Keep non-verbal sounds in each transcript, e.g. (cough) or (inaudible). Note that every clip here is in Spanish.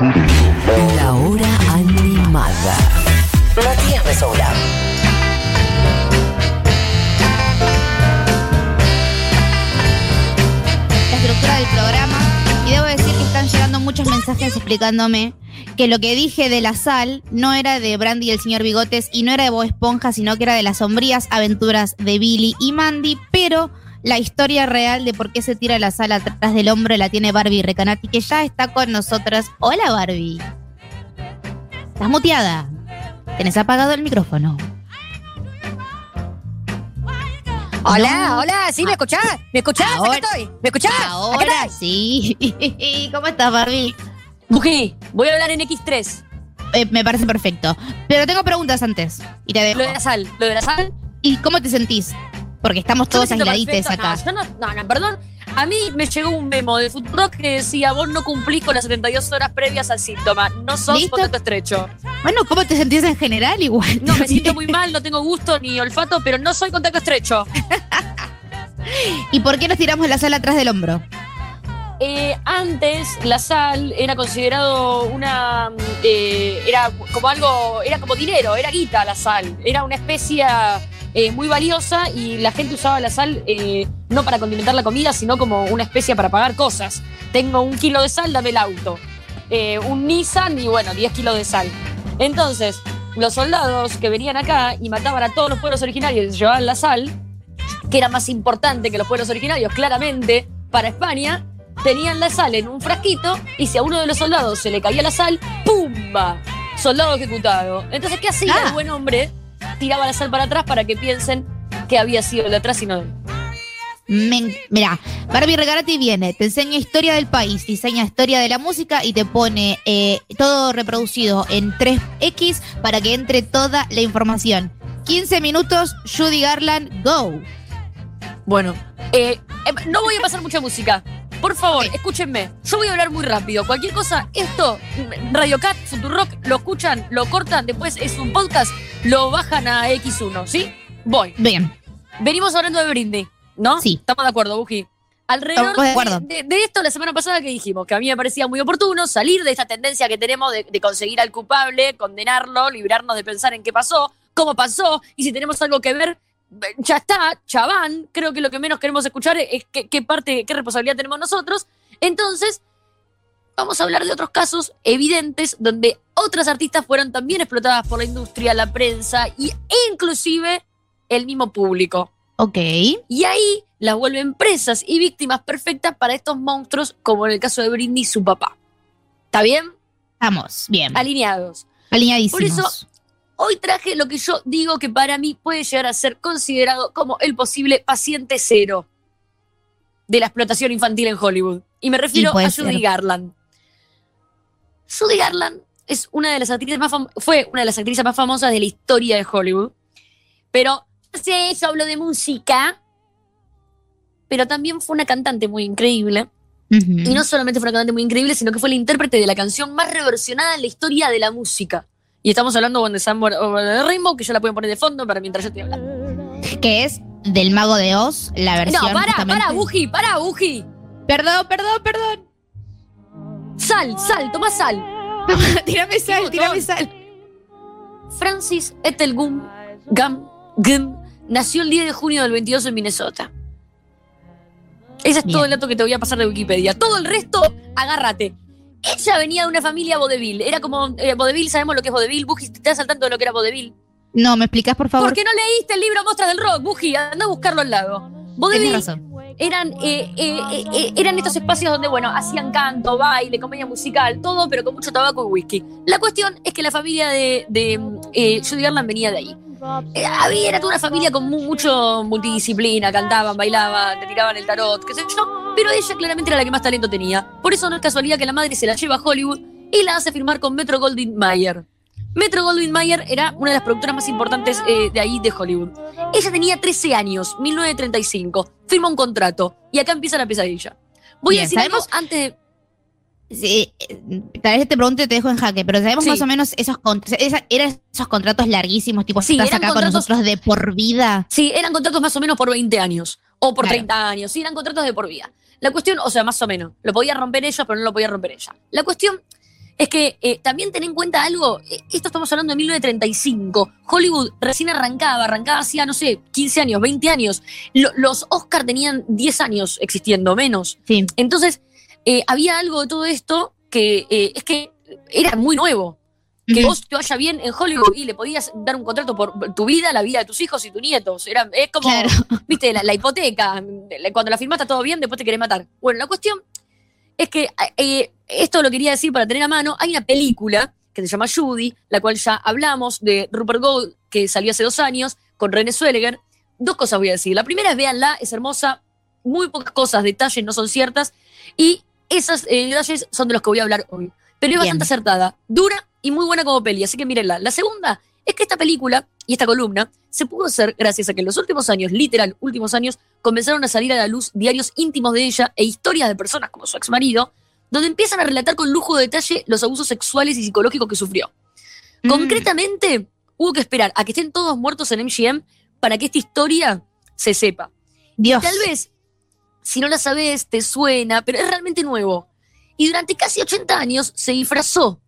La hora animada. Matías Mesoula. la estructura del programa y debo decir que están llegando muchos mensajes explicándome que lo que dije de la sal no era de Brandy y el señor Bigotes y no era de Bob Esponja, sino que era de las sombrías aventuras de Billy y Mandy, pero la historia real de por qué se tira la sal atrás del hombro la tiene Barbie Recanati, que ya está con nosotras. Hola Barbie. Estás muteada. Tenés apagado el micrófono. Hola, No. hola, ¿sí me escuchás? ¿Me escuchás? Acá Ahora- estoy. ¿Me escuchás? Ahora sí. (laughs) ¿Cómo estás, Barbie? Bují, voy a hablar en X3. Eh, me parece perfecto. Pero tengo preguntas antes. Y te dejo. Lo de la sal, lo de la sal. ¿Y cómo te sentís? Porque estamos todos aisladites acá. No, no, no, perdón. A mí me llegó un memo de Futuro que decía, vos no cumplís con las 72 horas previas al síntoma. No sos ¿Listo? contacto estrecho. Bueno, ¿cómo te sentís en general? Igual. No, me (laughs) siento muy mal, no tengo gusto ni olfato, pero no soy contacto estrecho. ¿Y por qué nos tiramos la sal atrás del hombro? Eh, antes la sal era considerado una eh, era como algo era como dinero era guita la sal era una especie eh, muy valiosa y la gente usaba la sal eh, no para condimentar la comida sino como una especie para pagar cosas tengo un kilo de sal dame el auto Eh, un Nissan y bueno 10 kilos de sal entonces los soldados que venían acá y mataban a todos los pueblos originarios y llevaban la sal que era más importante que los pueblos originarios claramente para España tenían la sal en un frasquito y si a uno de los soldados se le caía la sal, ¡pumba! Soldado ejecutado. Entonces, ¿qué hacía Ah. el buen hombre? Tiraba la sal para atrás para que piensen que había sido el de atrás y no él. Me- mirá, Barbie Regarati viene, te enseña historia del país, diseña historia de la música y te pone eh, todo reproducido en 3X para que entre toda la información. 15 minutos, Judy Garland, go. Bueno, eh, eh, no voy a pasar mucha música. Por favor, escúchenme. Yo voy a hablar muy rápido. Cualquier cosa, esto, Radio Cat, Futurock, lo escuchan, lo cortan, después es un podcast, lo bajan a X1, ¿sí? Voy. Bien, Venimos hablando de Britney, ¿no? Sí. Estamos de acuerdo, Buji. Alrededor de acuerdo. De, de esto, la semana pasada que dijimos, que a mí me parecía muy oportuno salir de esta tendencia que tenemos de, de conseguir al culpable, condenarlo, librarnos de pensar en qué pasó, cómo pasó, y si tenemos algo que ver, ya está, chaván. Creo que lo que menos queremos escuchar es qué, qué parte, qué responsabilidad tenemos nosotros. Entonces, vamos a hablar de otros casos evidentes donde otras artistas fueron también explotadas por la industria, la prensa y, e inclusive el mismo público. ok. Y ahí las vuelven presas y víctimas perfectas para estos monstruos, como en el caso de Britney y su papá. ¿Está bien? Estamos, bien, Alineados. alineadísimos. por eso- Hoy traje lo que yo digo que para mí puede llegar a ser considerado como el posible paciente cero de la explotación infantil en Hollywood. Y me refiero a Judy ser. Garland. Judy Garland es una de las actrices más fue una de las actrices más famosas de la historia de Hollywood. Pero sé, yo hablo de música. Pero también fue una cantante muy increíble. Y no solamente fue una cantante muy increíble, sino que fue la intérprete de la canción más reversionada en la historia de la música. Y estamos hablando Sun Went Over the Rainbow, que yo la puedo poner de fondo para mientras yo estoy hablando. Que es del Mago de Oz, la versión. No, para, justamente- para, Buji, para, Buji. Perdón, perdón, perdón. Sal, sal, toma sal. (laughs) tírame sal, tírame sal. Francis Ethelgum Gam Gum nació el 10 de junio del 22 en Minnesota. Ese es todo el dato que te voy a pasar de Wikipedia. Todo el resto, agárrate. Ella venía de una familia vodevil. Era como eh, sabemos lo que es vodevil. Buji, ¿te das al tanto de lo que era vodevil? No, ¿me explicás, por favor? ¿Por qué no leíste el libro Mostras del Rock, Buji? Anda a buscarlo al lado. Tenés Vodevil razón. Eran, eh, eh, eh, eran estos espacios donde, bueno, hacían canto, baile, comedia musical, todo, pero con mucho tabaco y whisky. La cuestión es que la familia de, de Judy Garland venía de ahí. Había, era toda una familia con mu- mucho multidisciplina, cantaban, bailaban, te tiraban el tarot, qué sé yo, pero ella claramente era la que más talento tenía. Por eso no es casualidad que la madre se la lleva a Hollywood y la hace firmar con Metro Goldwyn Mayer. Metro Goldwyn Mayer era una de las productoras más importantes eh, de ahí, de Hollywood. Ella tenía 13 años, 1935. Firma un contrato. Y acá empieza la pesadilla. Voy Bien, a decir algo antes de. Sí, eh, tal vez te pregunto y te dejo en jaque, pero sabemos Sí. más o menos esos contratos, eran esos contratos larguísimos, tipo, Sí, estás acá con nosotros de por vida. Sí, eran contratos más o menos por 20 años. O por Claro. 30 años. Sí, eran contratos de por vida. La cuestión, o sea, más o menos. Lo podía romper ellos, pero no lo podía romper ella. La cuestión es que eh, también ten en cuenta algo, eh, esto estamos hablando de 1935, Hollywood recién arrancaba, arrancaba hacía, no sé, 15 años, 20 años, Lo- los Oscar tenían 10 años existiendo, menos. Sí. Entonces, eh, había algo de todo esto que eh, es que era muy nuevo. Que vos te vaya bien en Hollywood y le podías dar un contrato por tu vida, la vida de tus hijos y tus nietos. Era, es como, Claro. (laughs) viste, la, la hipoteca. Cuando la firmaste todo bien, después te querés matar. Bueno, la cuestión es que eh, esto lo quería decir para tener a mano. Hay una película que se llama Judy, la cual ya hablamos, de Rupert Gold, que salió hace dos años, con René Zellweger. Dos cosas voy a decir. La primera es véanla, es hermosa, muy pocas cosas, detalles no son ciertas, y esos eh, detalles son de los que voy a hablar hoy. Pero es Bien. bastante acertada, dura y muy buena como peli, así que mírenla. La segunda es que esta película y esta columna se pudo hacer gracias a que en los últimos años, literal, últimos años, comenzaron a salir a la luz diarios íntimos de ella e historias de personas como su exmarido, donde empiezan a relatar con lujo de detalle los abusos sexuales y psicológicos que sufrió. Mm. Concretamente, hubo que esperar a que estén todos muertos en MGM para que esta historia se sepa. Dios. Tal vez, si no la sabes, te suena, pero es realmente nuevo. Y durante casi 80 años se disfrazó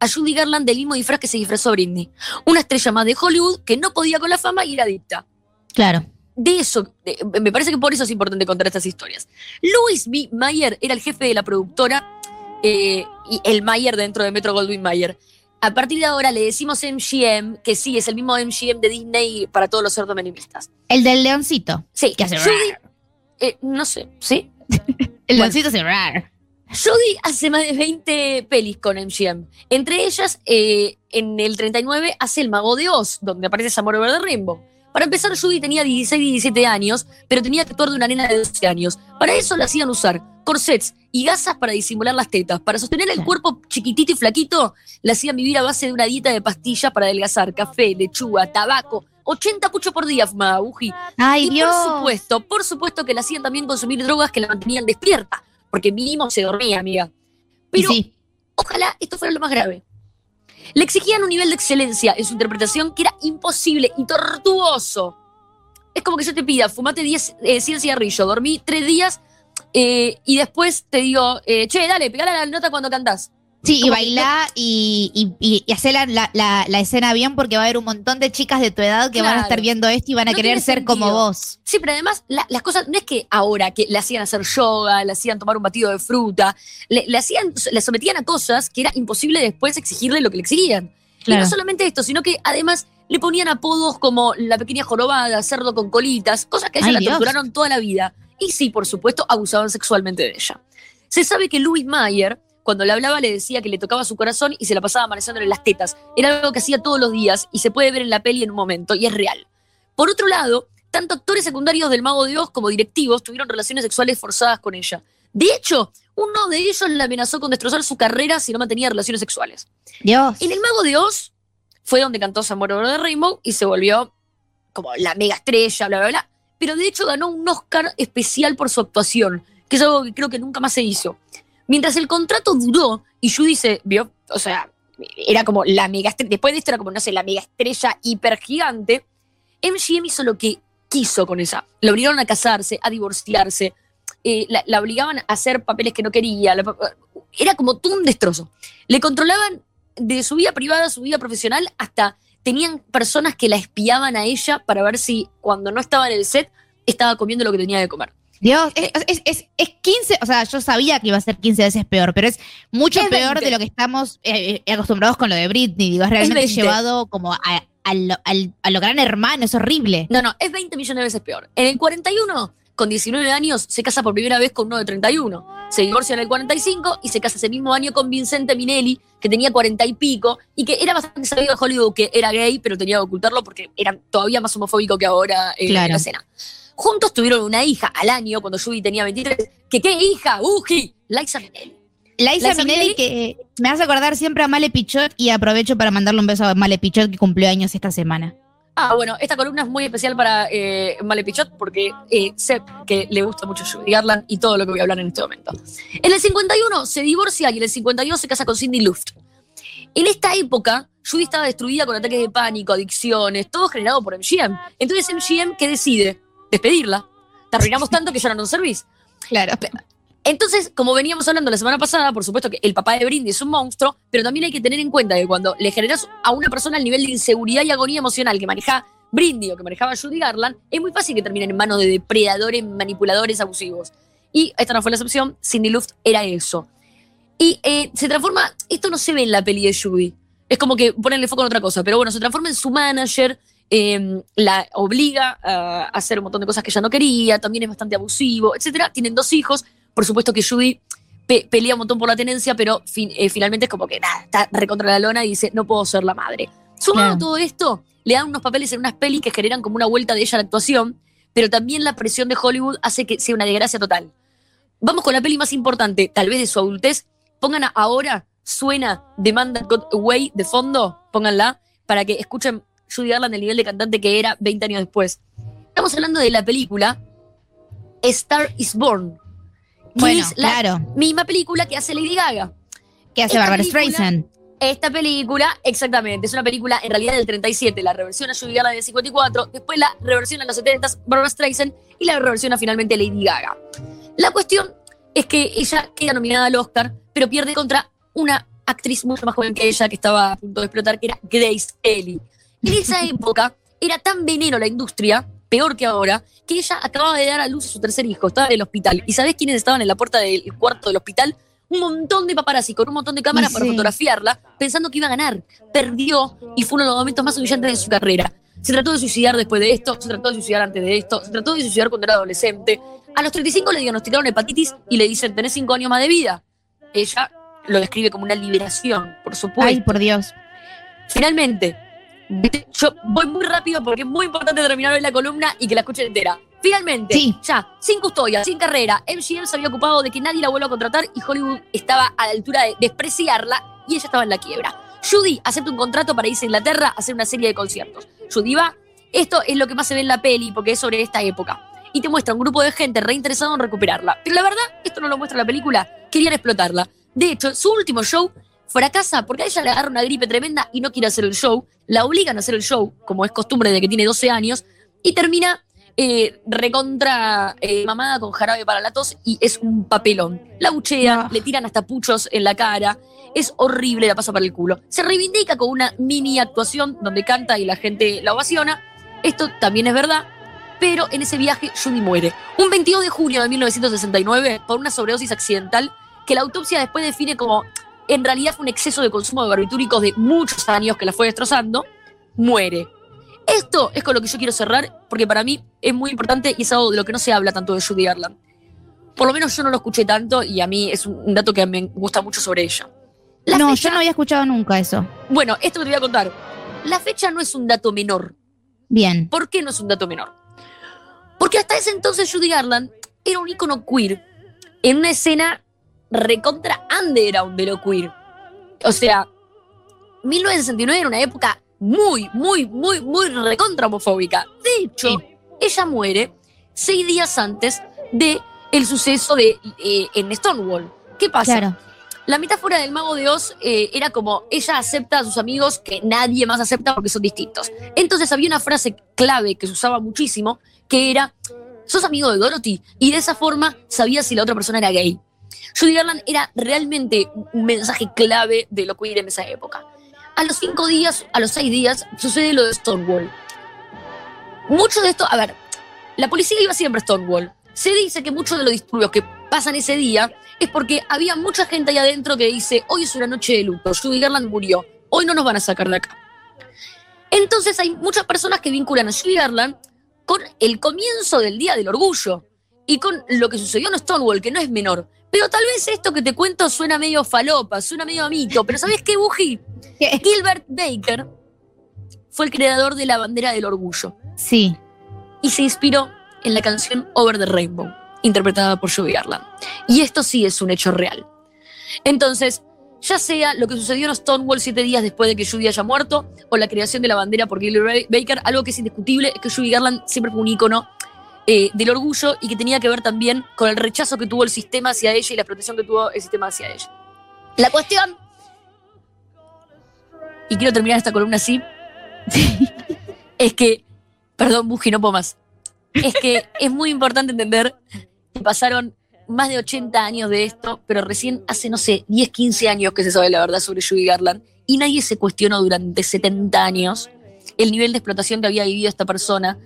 a Judy Garland del mismo disfraz que se disfrazó a Britney. Una estrella más de Hollywood que no podía con la fama y era adicta. Claro. De eso, de- me parece que por eso es importante contar estas historias. Louis B. Mayer era el jefe de la productora eh, y el Mayer dentro de Metro Goldwyn Mayer. A partir de ahora le decimos MGM, que sí, es el mismo MGM de Disney para todos los cerdos menimistas. El del leoncito. Sí, Que hace Judy, eh, no sé, ¿sí? (laughs) El Bueno. leoncito hace rar. Judy hace más de 20 pelis con MGM. Entre ellas, eh, en el 39 hace El Mago de Oz, donde aparece Samuel Over the Rainbow. Para empezar, Judy tenía 16 y 17 años, pero tenía que actuar de una nena de 12 años. Para eso le hacían usar corsets y gasas para disimular las tetas. Para sostener el cuerpo chiquitito y flaquito, le hacían vivir a base de una dieta de pastillas para adelgazar, café, lechuga, tabaco. 80 puchos por día fumaba Buji. Ay, Y Dios. por supuesto, por supuesto que le hacían también consumir drogas que la mantenían despierta, porque mínimo se dormía, amiga. Pero sí. ojalá esto fuera lo más grave. Le exigían un nivel de excelencia en su interpretación que era imposible y tortuoso. Es como que yo te pida, fumate 10, eh, 100 cigarrillos, dormí 3 días eh, y después te digo, eh, che, dale, pegale la nota cuando cantás. Sí, y como que y, y, y, y hacé la, la, la- la escena bien porque va a haber un montón de chicas de tu edad que van a Claro. estar viendo esto y van a No querer ser como vos. Sí, pero además la- las cosas, no es que ahora que le hacían hacer yoga, le hacían tomar un batido de fruta, le, le hacían, le sometían a cosas que era imposible después exigirle lo que le exigían. Y no solamente esto, sino que además le ponían apodos como la pequeña jorobada, cerdo con colitas, cosas que a ella Ay, la Dios. torturaron toda la vida. Y sí, por supuesto, abusaban sexualmente de ella. Se sabe que Louis Mayer, cuando le hablaba, le decía que le tocaba su corazón y se la pasaba amaneciéndole las tetas. Era algo que hacía todos los días y se puede ver en la peli en un momento, y es real. Por otro lado, tanto actores secundarios del Mago de Oz como directivos tuvieron relaciones sexuales forzadas con ella. De hecho, uno de ellos la amenazó con destrozar su carrera si no mantenía relaciones sexuales. Dios. En El Mago de Oz fue donde cantó Samuel Over the Rainbow y se volvió como la mega estrella, bla, bla, bla. Pero de hecho ganó un Oscar especial por su actuación, que es algo que creo que nunca más se hizo. Mientras el contrato duró y Judy se vio, o sea, era como la mega estrella, después de esto era como, no sé, la mega estrella hiper gigante, MGM hizo lo que quiso con esa. La obligaron a casarse, a divorciarse, eh, la, obligaban a hacer papeles que no quería. era como todo un destrozo. Le controlaban de su vida privada, su vida profesional, hasta tenían personas que la espiaban a ella para ver si cuando no estaba en el set estaba comiendo lo que tenía que comer. Dios, es, es, es, es 15, o sea, yo sabía que iba a ser 15 veces peor, pero es mucho peor 20. de lo que estamos eh, eh, acostumbrados con lo de Britney. Digo, es realmente 20. llevado como a, a lo, al- a lo gran hermano, es horrible. No, no, es 20 millones de veces peor. En el 41, con 19 años, se casa por primera vez con uno de 31. Se divorcia en el 45 y se casa ese mismo año con Vincente Minelli, que tenía 40 y pico, y que era bastante sabido en Hollywood que era gay, pero tenía que ocultarlo porque era todavía más homofóbico que ahora eh, Claro. en la escena. Juntos tuvieron una hija al año, cuando Judy tenía 23. ¿Que qué hija? ¡Uji! Liza Minelli. Liza Minelli, que me hace acordar siempre a Male Pichot y aprovecho para mandarle un beso a Male Pichot que cumplió años esta semana. Ah, bueno, esta columna es muy especial para eh, Male Pichot porque eh, sé que le gusta mucho Judy Garland y todo lo que voy a hablar en este momento. En el 51 se divorcia y en el 52 se casa con Cindy Luft. En esta época, Judy estaba destruida con ataques de pánico, adicciones, todo generado por MGM. Entonces MGM, ¿qué decide? Despedirla. Te arruinamos tanto que ya no nos servís. Claro. Entonces, como veníamos hablando la semana pasada, por supuesto que el papá de Brindy es un monstruo, pero también hay que tener en cuenta que cuando le generas a una persona el nivel de inseguridad y agonía emocional que maneja Brindy o que manejaba Judy Garland, es muy fácil que terminen en manos de depredadores, manipuladores, abusivos. Y esta no fue la excepción, Cindy Luft era eso. Y eh, se transforma, esto no se ve en la peli de Judy, es como que ponerle foco en otra cosa, pero bueno, se transforma en su manager, eh, la obliga a hacer un montón de cosas que ella no quería, también es bastante abusivo, etc. Tienen dos hijos, por supuesto que Judy pe- pelea un montón por la tenencia, pero fin- eh, finalmente es como que nada, está recontra la lona y dice, no puedo ser la madre. Sumado Claro. a todo esto, le dan unos papeles en unas pelis que generan como una vuelta de ella a la actuación, pero también la presión de Hollywood hace que sea una desgracia total. Vamos con la peli más importante, tal vez de su adultez. Pongan a- ahora, suena The Man That Got Away de fondo, pónganla, para que escuchen Judy Garland el nivel de cantante que era 20 años después. Estamos hablando de la película Star is Born, Bueno, es la claro. misma película que hace Lady Gaga. ¿Qué hace Barbara Streisand? Esta película, exactamente, es una película en realidad del 37, la reversión a Judy Garland del 54, después la reversión a los 70, Barbara Streisand, y la reversión a finalmente Lady Gaga. La cuestión es que ella queda nominada al Oscar, pero pierde contra una actriz mucho más joven que ella, que estaba a punto de explotar, que era Grace Kelly. En esa (laughs) época era tan veneno la industria, peor que ahora, que ella acababa de dar a luz a su tercer hijo, estaba en el hospital. ¿Y sabés quiénes estaban en la puerta del cuarto del hospital? Un montón de paparazzi con un montón de cámaras para fotografiarla, pensando que iba a ganar. Perdió y fue uno de los momentos más humillantes de su carrera. Se trató de suicidar después de esto, se trató de suicidar antes de esto, se trató de suicidar cuando era adolescente. A los 35 le diagnosticaron hepatitis y le dicen, tenés 5 años más de vida. Ella lo describe como una liberación, por supuesto. Ay, por Dios. Finalmente. Yo voy muy rápido porque es muy importante terminar hoy la columna y que la escuchen entera. Finalmente, Sí. ya, sin custodia, sin carrera, MGM se había ocupado de que nadie la vuelva a contratar y Hollywood estaba a la altura de despreciarla y ella estaba en la quiebra. Judy acepta un contrato para irse a Inglaterra a hacer una serie de conciertos. Judy va, esto es lo que más se ve en la peli porque es sobre esta época. Y te muestra un grupo de gente reinteresado en recuperarla. Pero la verdad, esto no lo muestra la película, querían explotarla. De hecho, su último show fracasa porque a ella le agarra una gripe tremenda y no quiere hacer el show. La obligan a hacer el show, como es costumbre de que tiene 12 años, y termina eh, recontra eh, mamada con jarabe para la tos y es un papelón. La buchean, Ah. le tiran hasta puchos en la cara. Es horrible, la pasa para el culo. Se reivindica con una mini actuación donde canta y la gente la ovaciona. Esto también es verdad, pero en ese viaje Judy muere. Un 22 de junio de 1969 por una sobredosis accidental que la autopsia después define como en realidad fue un exceso de consumo de barbitúricos de muchos años que la fue destrozando, muere. Esto es con lo que yo quiero cerrar, porque para mí es muy importante y es algo de lo que no se habla tanto de Judy Garland. Por lo menos yo no lo escuché tanto y a mí es un dato que me gusta mucho sobre ella. La no, fecha- yo no había escuchado nunca eso. Bueno, esto te voy a contar. La fecha no es un dato menor. Bien. ¿Por qué no es un dato menor? Porque hasta ese entonces Judy Garland era un ícono queer en una escena recontra underground de lo queer. O sea, 1969 era una época muy, muy, muy, muy recontra homofóbica. De hecho, Sí. ella muere seis días antes de el suceso de eh, en Stonewall. ¿Qué pasa? Claro. La metáfora del mago de Oz eh, era como ella acepta a sus amigos que nadie más acepta porque son distintos. Entonces había una frase clave que se usaba muchísimo que era, sos amigo de Dorothy y de esa forma sabías si la otra persona era gay. Judy Garland era realmente un mensaje clave de lo queer en esa época. A los cinco días, a los seis días, sucede lo de Stonewall. Mucho de esto, a ver, la policía iba siempre a Stonewall. Se dice que muchos de los disturbios que pasan ese día es porque había mucha gente ahí adentro que dice, hoy es una noche de luto, Judy Garland murió, hoy no nos van a sacar de acá. Entonces hay muchas personas que vinculan a Judy Garland con el comienzo del Día del Orgullo y con lo que sucedió en Stonewall, que no es menor. Pero tal vez esto que te cuento suena medio falopa, suena medio a mito, pero ¿sabes qué, Buji? Gilbert Baker fue el creador de la bandera del orgullo Sí. y se inspiró en la canción Over the Rainbow, interpretada por Judy Garland. Y esto sí es un hecho real. Entonces, ya sea lo que sucedió en Stonewall siete días después de que Judy haya muerto, o la creación de la bandera por Gilbert Baker, algo que es indiscutible es que Judy Garland siempre fue un ícono eh, del orgullo y que tenía que ver también con el rechazo que tuvo el sistema hacia ella y la protección que tuvo el sistema hacia ella. La cuestión, y quiero terminar esta columna así, (laughs) es que, perdón, Buji, no puedo más. Es que es muy importante entender que pasaron más de 80 años de esto, pero recién hace, no sé, 10, 15 años que se sabe la verdad sobre Judy Garland y nadie se cuestionó durante 70 años el nivel de explotación que había vivido esta persona,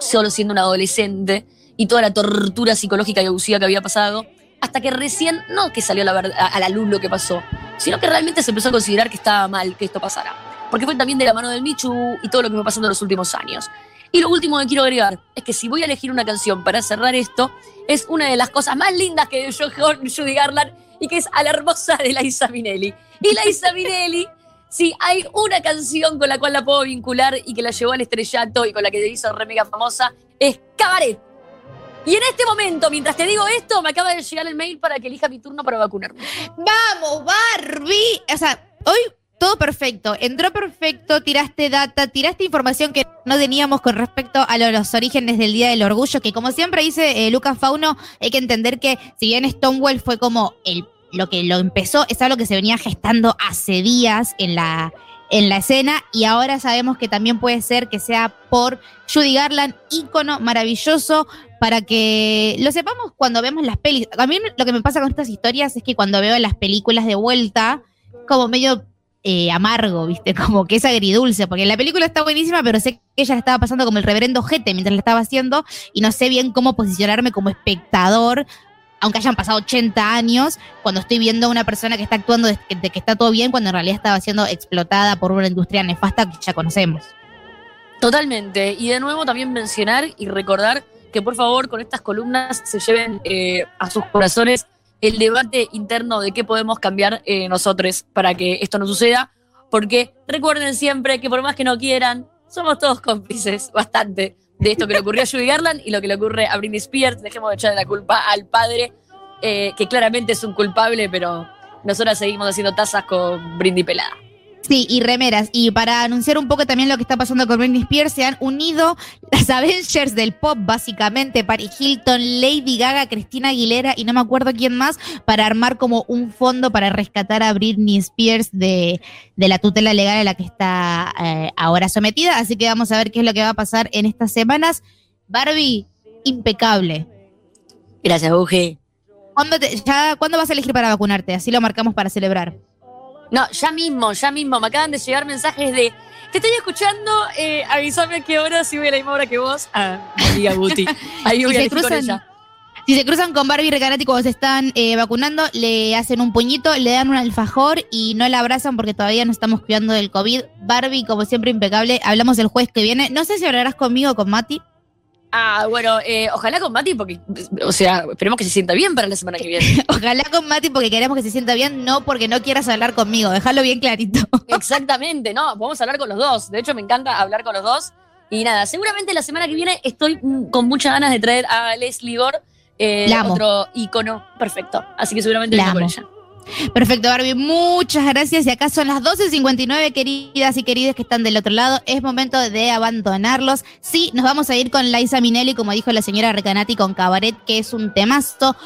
solo siendo una adolescente, y toda la tortura psicológica y abusiva que había pasado, hasta que recién, no que salió a la, luz lo que pasó, sino que realmente se empezó a considerar que estaba mal que esto pasara. Porque fue también de la mano del Michu y todo lo que me pasando en los últimos años. Y lo último que quiero agregar es que si voy a elegir una canción para cerrar esto, es una de las cosas más lindas que yo (laughs) Judy Garland y que es a la hermosa de Laisa Minelli. Y Laisa Minelli si hay una canción con la cual la puedo vincular y que la llevó al estrellato y con la que te hizo re mega famosa, es Cabaret. Y en este momento, mientras te digo esto, me acaba de llegar el mail para que elija mi turno para vacunarme. ¡Vamos, Barbie! O sea, hoy todo perfecto. Entró perfecto, tiraste data, tiraste información que no teníamos con respecto a los orígenes del Día del Orgullo, que como siempre dice eh, Lucas Fauno, hay que entender que si bien Stonewall fue como el lo que lo empezó es algo que se venía gestando hace días en la, en la escena y ahora sabemos que también puede ser que sea por Judy Garland, ícono maravilloso para que lo sepamos cuando vemos las pelis. A mí lo que me pasa con estas historias es que cuando veo las películas de vuelta, como medio eh, amargo, ¿viste? (laughs) Como que es agridulce, porque la película está buenísima, pero sé que ella la estaba pasando como el reverendo jete mientras la estaba haciendo y no sé bien cómo posicionarme como espectador aunque hayan pasado 80 años, cuando estoy viendo a una persona que está actuando de que, está todo bien, cuando en realidad estaba siendo explotada por una industria nefasta que ya conocemos. Totalmente. Y de nuevo también mencionar y recordar que por favor con estas columnas se lleven eh, a sus corazones el debate interno de qué podemos cambiar eh, nosotros para que esto no suceda. Porque recuerden siempre que por más que no quieran, somos todos cómplices, bastante, de esto que le ocurrió a Judy Garland y lo que le ocurre a Britney Spears. Dejemos de echarle la culpa al padre, eh, que claramente es un culpable, pero nosotras seguimos haciendo tazas con Britney pelada. Sí, y remeras. Y para anunciar un poco también lo que está pasando con Britney Spears, se han unido (laughs) las Avengers del pop, básicamente, Paris Hilton, Lady Gaga, Cristina Aguilera y no me acuerdo quién más, para armar como un fondo para rescatar a Britney Spears de, la tutela legal a la que está eh, ahora sometida. Así que vamos a ver qué es lo que va a pasar en estas semanas. Barbie, impecable. Gracias, Uge. ¿Cuándo, ¿Cuándo vas a elegir para vacunarte? Así lo marcamos para celebrar. No, ya mismo, ya mismo. Me acaban de llegar mensajes de. Te estoy escuchando, eh, avísame a qué hora, si voy a la misma hora que vos. Ah, diga Guti. (laughs) Ahí voy si a se cruzan, Si se cruzan con Barbie y Recanati cuando se están eh, vacunando, le hacen un puñito, le dan un alfajor y no la abrazan porque todavía no estamos cuidando del COVID. Barbie, como siempre, impecable. Hablamos el jueves que viene. No sé si hablarás conmigo o con Mati. Ah, bueno, eh, ojalá con Mati, porque, o sea, esperemos que se sienta bien para la semana que viene. (laughs) ojalá con Mati, porque queremos que se sienta bien, no porque no quieras hablar conmigo, déjalo bien clarito. (laughs) Exactamente, no, podemos hablar con los dos. De hecho, me encanta hablar con los dos. Y nada, seguramente la semana que viene estoy con muchas ganas de traer a Leslie Gore, eh, otro icono perfecto. Así que seguramente la con ella. Perfecto, Barbie. Muchas gracias. Y acá son las 12.59, queridas y queridos que están del otro lado. Es momento de abandonarlos. Sí, nos vamos a ir con Liza Minelli, como dijo la señora Recanati, con Cabaret, que es un temazo.